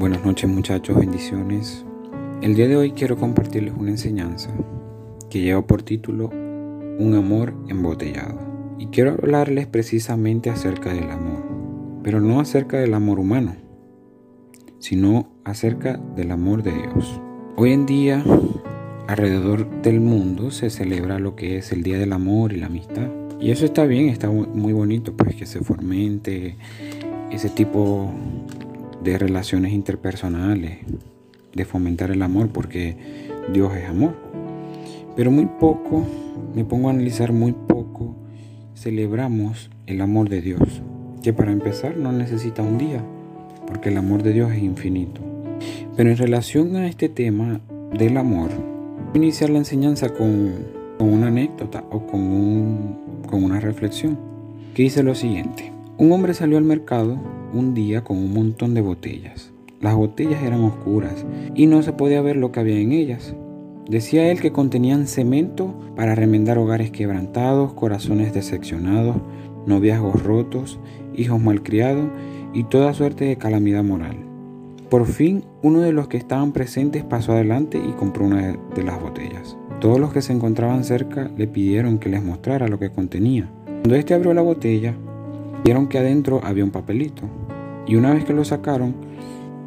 Buenas noches muchachos, bendiciones. El día de hoy quiero compartirles una enseñanza que lleva por título Un amor embotellado. Y quiero hablarles precisamente acerca del amor, pero no acerca del amor humano, sino acerca del amor de Dios. Hoy en día, alrededor del mundo se celebra lo que es el Día del Amor y la Amistad. Y eso está bien, está muy bonito, pues que se fomente ese tipo de relaciones interpersonales, de fomentar el amor, porque Dios es amor. Pero muy poco, me pongo a analizar muy poco, celebramos el amor de Dios, que para empezar no necesita un día, porque el amor de Dios es infinito. Pero en relación a este tema del amor, iniciar la enseñanza con, una anécdota o con, con una reflexión, que dice lo siguiente. Un hombre salió al mercado un día con un montón de botellas. Las botellas eran oscuras y no se podía ver lo que había en ellas. Decía él que contenían cemento para remendar hogares quebrantados, corazones decepcionados, noviazgos rotos, hijos malcriados y toda suerte de calamidad moral. Por fin, uno de los que estaban presentes pasó adelante y compró una de las botellas. Todos los que se encontraban cerca le pidieron que les mostrara lo que contenía. Cuando éste abrió la botella, vieron que adentro había un papelito. Y una vez que lo sacaron,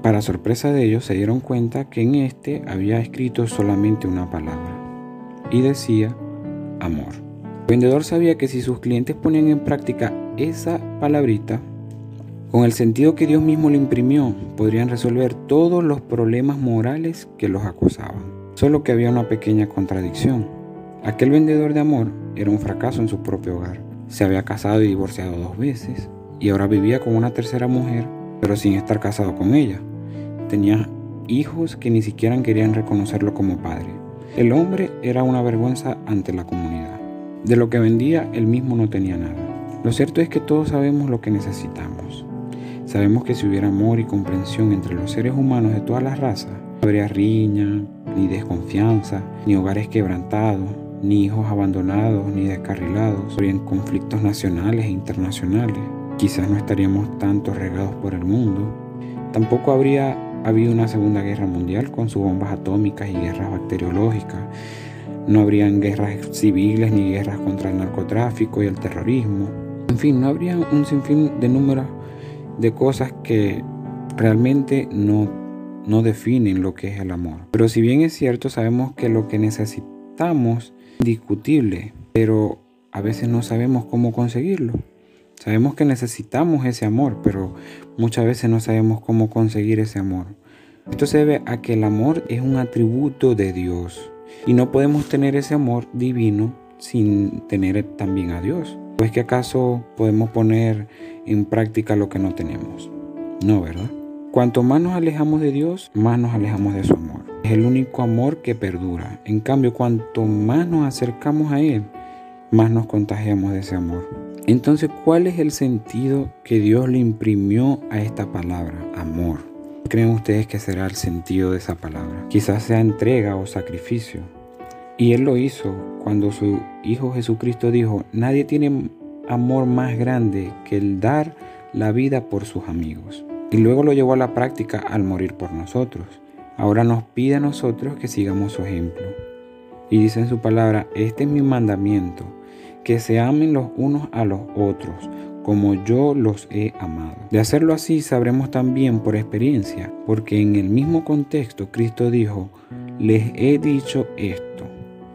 para sorpresa de ellos se dieron cuenta que en este había escrito solamente una palabra. Y decía amor. El vendedor sabía que si sus clientes ponían en práctica esa palabrita, con el sentido que Dios mismo le imprimió, podrían resolver todos los problemas morales que los acosaban. Solo que había una pequeña contradicción. Aquel vendedor de amor era un fracaso en su propio hogar. Se había casado y divorciado dos veces y ahora vivía con una tercera mujer, pero sin estar casado con ella. Tenía hijos que ni siquiera querían reconocerlo como padre. El hombre era una vergüenza ante la comunidad. De lo que vendía, él mismo no tenía nada. Lo cierto es que todos sabemos lo que necesitamos. Sabemos que si hubiera amor y comprensión entre los seres humanos de todas las razas, no habría riña, ni desconfianza, ni hogares quebrantados, ni hijos abandonados, ni descarrilados, habrían conflictos nacionales e internacionales, quizás no estaríamos tanto regados por el mundo. Tampoco habría habido una Segunda Guerra Mundial con sus bombas atómicas y guerras bacteriológicas. No habrían guerras civiles ni guerras contra el narcotráfico y el terrorismo. En fin, no habría un sinfín de números de cosas que realmente no, no definen lo que es el amor. Pero si bien es cierto, sabemos que lo que necesitamos es indiscutible, pero a veces no sabemos cómo conseguirlo. Sabemos que necesitamos ese amor, pero muchas veces no sabemos cómo conseguir ese amor. Esto se debe a que el amor es un atributo de Dios y no podemos tener ese amor divino sin tener también a Dios. ¿Pues que acaso podemos poner en práctica lo que no tenemos? No, ¿verdad? Cuanto más nos alejamos de Dios, más nos alejamos de su amor. Es el único amor que perdura. En cambio, cuanto más nos acercamos a Él, más nos contagiamos de ese amor. Entonces, ¿cuál es el sentido que Dios le imprimió a esta palabra, amor? ¿Creen ustedes que será el sentido de esa palabra? Quizás sea entrega o sacrificio. Y Él lo hizo cuando su Hijo Jesucristo dijo, nadie tiene amor más grande que el dar la vida por sus amigos. Y luego lo llevó a la práctica al morir por nosotros. Ahora nos pide a nosotros que sigamos su ejemplo. Y dice en su palabra, este es mi mandamiento que se amen los unos a los otros, como yo los he amado. De hacerlo así sabremos también por experiencia, porque en el mismo contexto Cristo dijo, les he dicho esto,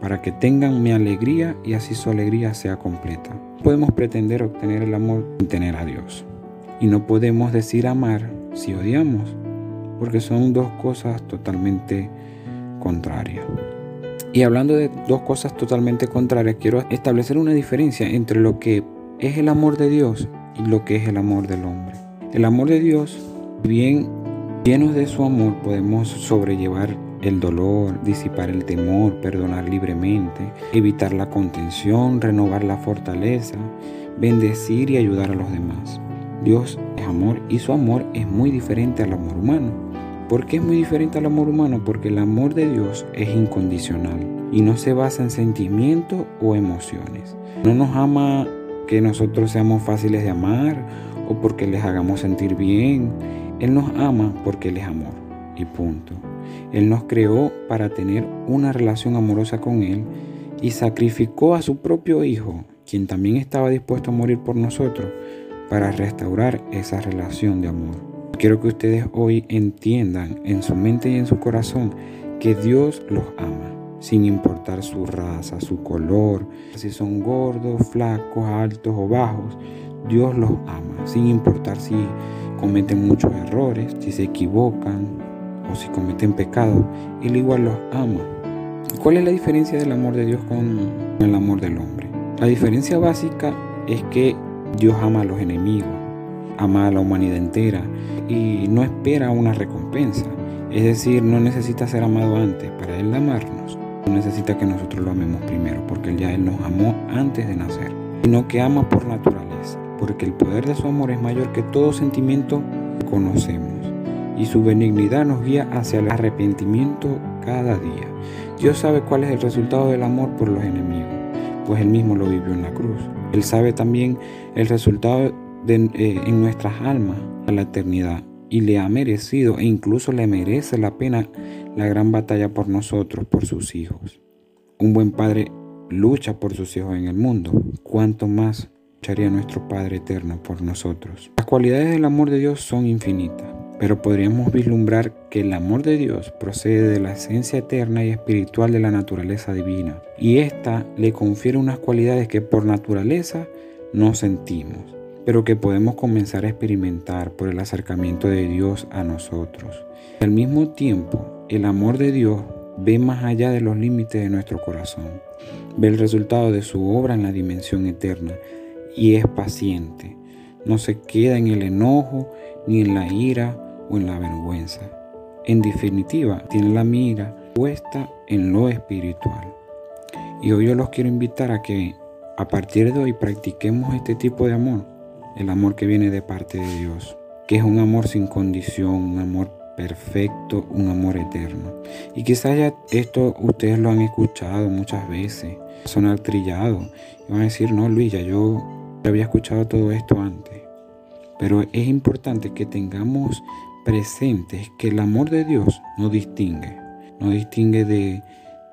para que tengan mi alegría y así su alegría sea completa. Podemos pretender obtener el amor sin tener a Dios. Y no podemos decir amar si odiamos, porque son dos cosas totalmente contrarias. Y hablando de dos cosas totalmente contrarias, quiero establecer una diferencia entre lo que es el amor de Dios y lo que es el amor del hombre. El amor de Dios, bien llenos de su amor, podemos sobrellevar el dolor, disipar el temor, perdonar libremente, evitar la contención, renovar la fortaleza, bendecir y ayudar a los demás. Dios es amor y su amor es muy diferente al amor humano. ¿Por qué es muy diferente al amor humano? Porque el amor de Dios es incondicional y no se basa en sentimientos o emociones. No nos ama que nosotros seamos fáciles de amar o porque les hagamos sentir bien. Él nos ama porque Él es amor y punto. Él nos creó para tener una relación amorosa con Él y sacrificó a su propio Hijo, quien también estaba dispuesto a morir por nosotros, para restaurar esa relación de amor. Quiero que ustedes hoy entiendan en su mente y en su corazón que Dios los ama, sin importar su raza, su color, si son gordos, flacos, altos o bajos. Dios los ama, sin importar si cometen muchos errores, si se equivocan o si cometen pecado, Él igual los ama. ¿Cuál es la diferencia del amor de Dios con el amor del hombre? La diferencia básica es que Dios ama a los enemigos, ama a la humanidad entera y no espera una recompensa. Es decir, no necesita ser amado antes para Él amarnos. No necesita que nosotros lo amemos primero, porque ya Él nos amó antes de nacer, sino que ama por naturaleza porque el poder de su amor es mayor que todo sentimiento que conocemos y su benignidad nos guía hacia el arrepentimiento cada día. Dios sabe cuál es el resultado del amor por los enemigos, pues Él mismo lo vivió en la cruz. Él sabe también el resultado eh, en nuestras almas a la eternidad y le ha merecido e incluso le merece la pena la gran batalla por nosotros, por sus hijos. Un buen padre lucha por sus hijos en el mundo, cuanto más lucharía nuestro Padre eterno por nosotros. Las cualidades del amor de Dios son infinitas, pero podríamos vislumbrar que el amor de Dios procede de la esencia eterna y espiritual de la naturaleza divina, y ésta le confiere unas cualidades que por naturaleza no sentimos, pero que podemos comenzar a experimentar por el acercamiento de Dios a nosotros. Al mismo tiempo, el amor de Dios ve más allá de los límites de nuestro corazón, ve el resultado de su obra en la dimensión eterna, y es paciente. No se queda en el enojo, ni en la ira o en la vergüenza. En definitiva, tiene la mira puesta en lo espiritual. Y hoy yo los quiero invitar a que a partir de hoy practiquemos este tipo de amor, el amor que viene de parte de Dios, que es un amor sin condición, un amor perfecto, un amor eterno. Y quizás ya esto ustedes lo han escuchado muchas veces, sonar trillado, y van a decir, no Luis, ya yo había escuchado todo esto antes, pero es importante que tengamos presentes que el amor de Dios no distingue, no distingue de,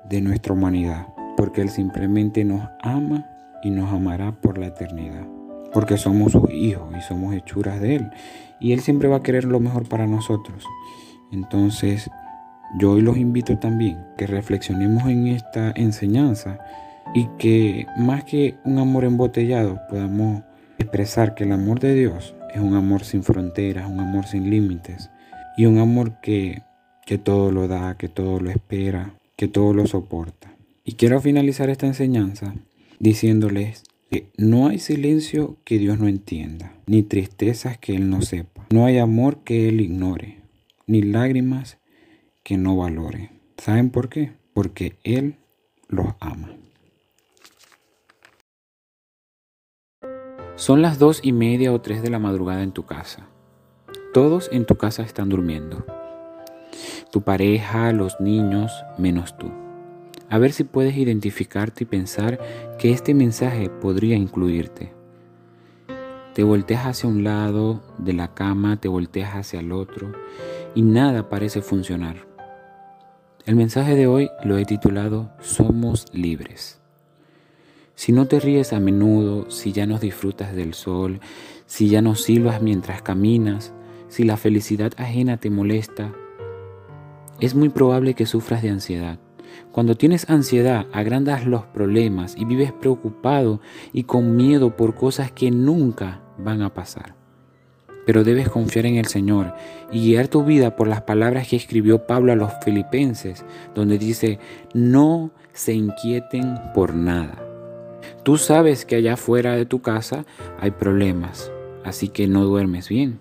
de nuestra humanidad, porque Él simplemente nos ama y nos amará por la eternidad, porque somos sus hijos y somos hechuras de Él, y Él siempre va a querer lo mejor para nosotros. Entonces, yo hoy los invito también que reflexionemos en esta enseñanza y que más que un amor embotellado podamos expresar que el amor de Dios es un amor sin fronteras, un amor sin límites y un amor que, que todo lo da, que todo lo espera, que todo lo soporta. Y quiero finalizar esta enseñanza diciéndoles no hay silencio que Dios no entienda, ni tristezas que Él no sepa, no hay amor que Él ignore, ni lágrimas que no valore. ¿Saben por qué? Porque Él los ama. Son las dos y media o tres de la madrugada en tu casa. Todos en tu casa están durmiendo. Tu pareja, los niños, menos tú. A ver si puedes identificarte y pensar que este mensaje podría incluirte. Te volteas hacia un lado de la cama, te volteas hacia el otro y nada parece funcionar. El mensaje de hoy lo he titulado Somos libres. Si no te ríes a menudo, si ya no disfrutas del sol, si ya no silbas mientras caminas, si la felicidad ajena te molesta, es muy probable que sufras de ansiedad. Cuando tienes ansiedad, agrandas los problemas y vives preocupado y con miedo por cosas que nunca van a pasar. Pero debes confiar en el Señor y guiar tu vida por las palabras que escribió Pablo a los filipenses, donde dice, no se inquieten por nada. Tú sabes que allá fuera de tu casa hay problemas, así que no duermes bien.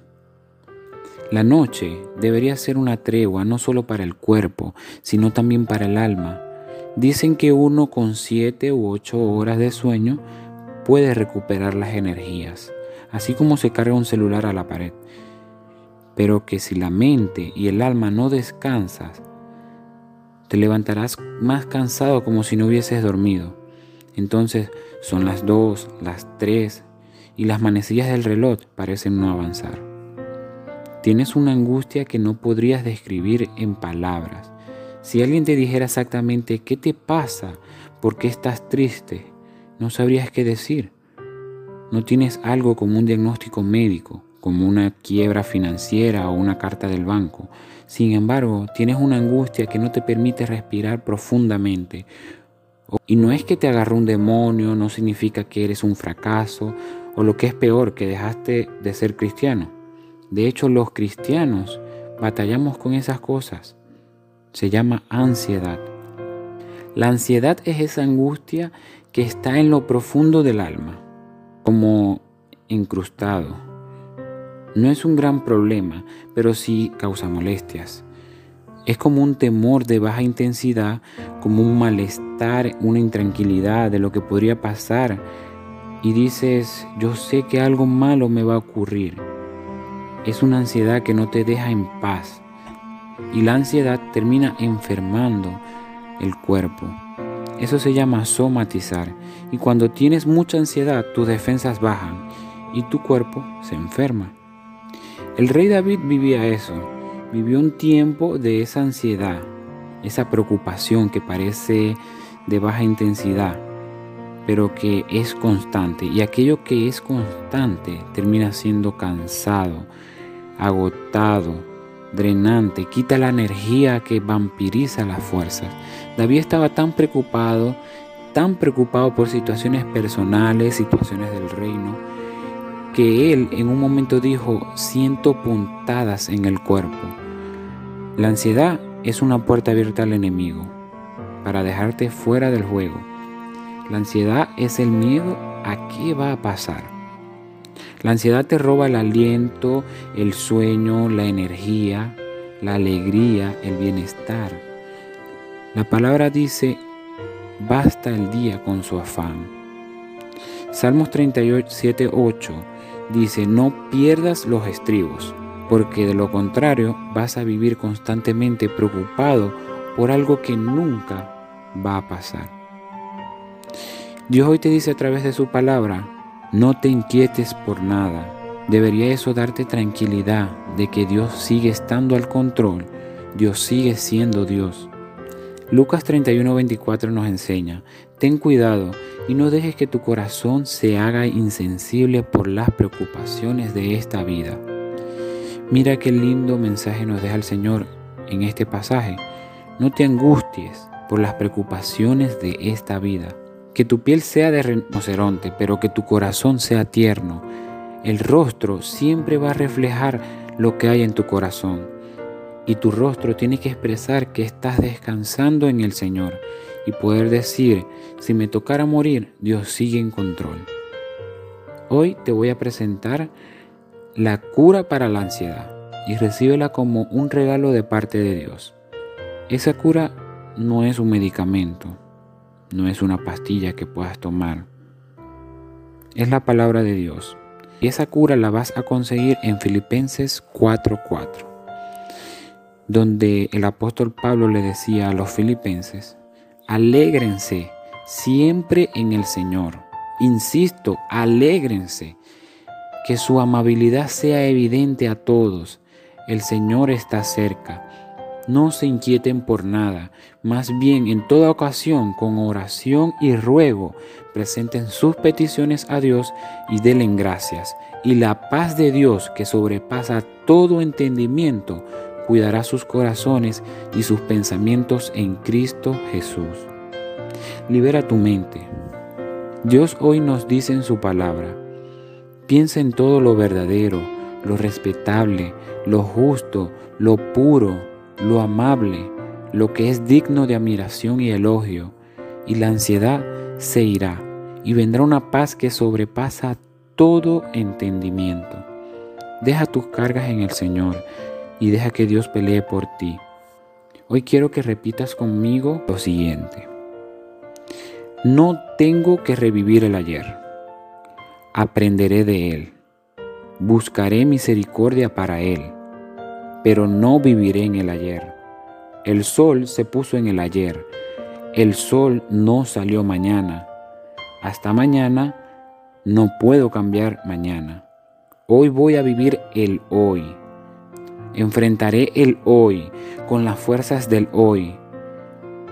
La noche debería ser una tregua no solo para el cuerpo, sino también para el alma. Dicen que uno con siete u ocho horas de sueño puede recuperar las energías, así como se carga un celular a la pared. Pero que si la mente y el alma no descansas, te levantarás más cansado como si no hubieses dormido. Entonces son las dos, las tres y las manecillas del reloj parecen no avanzar. Tienes una angustia que no podrías describir en palabras. Si alguien te dijera exactamente qué te pasa, por qué estás triste, no sabrías qué decir. No tienes algo como un diagnóstico médico, como una quiebra financiera o una carta del banco. Sin embargo, tienes una angustia que no te permite respirar profundamente. Y no es que te agarró un demonio, no significa que eres un fracaso o lo que es peor, que dejaste de ser cristiano. De hecho, los cristianos batallamos con esas cosas. Se llama ansiedad. La ansiedad es esa angustia que está en lo profundo del alma, como incrustado. No es un gran problema, pero sí causa molestias. Es como un temor de baja intensidad, como un malestar, una intranquilidad de lo que podría pasar. Y dices, yo sé que algo malo me va a ocurrir. Es una ansiedad que no te deja en paz. Y la ansiedad termina enfermando el cuerpo. Eso se llama somatizar. Y cuando tienes mucha ansiedad, tus defensas bajan y tu cuerpo se enferma. El rey David vivía eso. Vivió un tiempo de esa ansiedad, esa preocupación que parece de baja intensidad, pero que es constante. Y aquello que es constante termina siendo cansado, agotado, drenante, quita la energía que vampiriza las fuerzas. David estaba tan preocupado, tan preocupado por situaciones personales, situaciones del reino, que él en un momento dijo, siento puntadas en el cuerpo. La ansiedad es una puerta abierta al enemigo para dejarte fuera del juego. La ansiedad es el miedo a qué va a pasar. La ansiedad te roba el aliento, el sueño, la energía, la alegría, el bienestar. La palabra dice, basta el día con su afán. Salmos 37, 8 dice, no pierdas los estribos, porque de lo contrario vas a vivir constantemente preocupado por algo que nunca va a pasar. Dios hoy te dice a través de su palabra, no te inquietes por nada. Debería eso darte tranquilidad de que Dios sigue estando al control. Dios sigue siendo Dios. Lucas 31:24 nos enseña, ten cuidado y no dejes que tu corazón se haga insensible por las preocupaciones de esta vida. Mira qué lindo mensaje nos deja el Señor en este pasaje. No te angusties por las preocupaciones de esta vida que tu piel sea de rinoceronte, pero que tu corazón sea tierno. El rostro siempre va a reflejar lo que hay en tu corazón. Y tu rostro tiene que expresar que estás descansando en el Señor y poder decir, si me tocara morir, Dios sigue en control. Hoy te voy a presentar la cura para la ansiedad y recíbela como un regalo de parte de Dios. Esa cura no es un medicamento, no es una pastilla que puedas tomar. Es la palabra de Dios. Y esa cura la vas a conseguir en Filipenses 4:4, donde el apóstol Pablo le decía a los filipenses, alégrense siempre en el Señor. Insisto, alégrense, que su amabilidad sea evidente a todos. El Señor está cerca. No se inquieten por nada, más bien en toda ocasión con oración y ruego presenten sus peticiones a Dios y denle gracias. Y la paz de Dios que sobrepasa todo entendimiento cuidará sus corazones y sus pensamientos en Cristo Jesús. Libera tu mente. Dios hoy nos dice en su palabra, piensa en todo lo verdadero, lo respetable, lo justo, lo puro, lo amable, lo que es digno de admiración y elogio, y la ansiedad se irá, y vendrá una paz que sobrepasa todo entendimiento. Deja tus cargas en el Señor y deja que Dios pelee por ti. Hoy quiero que repitas conmigo lo siguiente. No tengo que revivir el ayer. Aprenderé de él. Buscaré misericordia para él pero no viviré en el ayer. El sol se puso en el ayer. El sol no salió mañana. Hasta mañana no puedo cambiar mañana. Hoy voy a vivir el hoy. Enfrentaré el hoy con las fuerzas del hoy.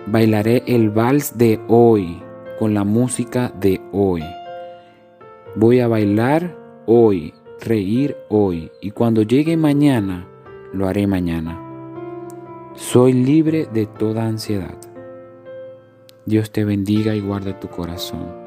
Bailaré el vals de hoy con la música de hoy. Voy a bailar hoy, reír hoy y cuando llegue mañana, lo haré mañana. Soy libre de toda ansiedad. Dios te bendiga y guarda tu corazón.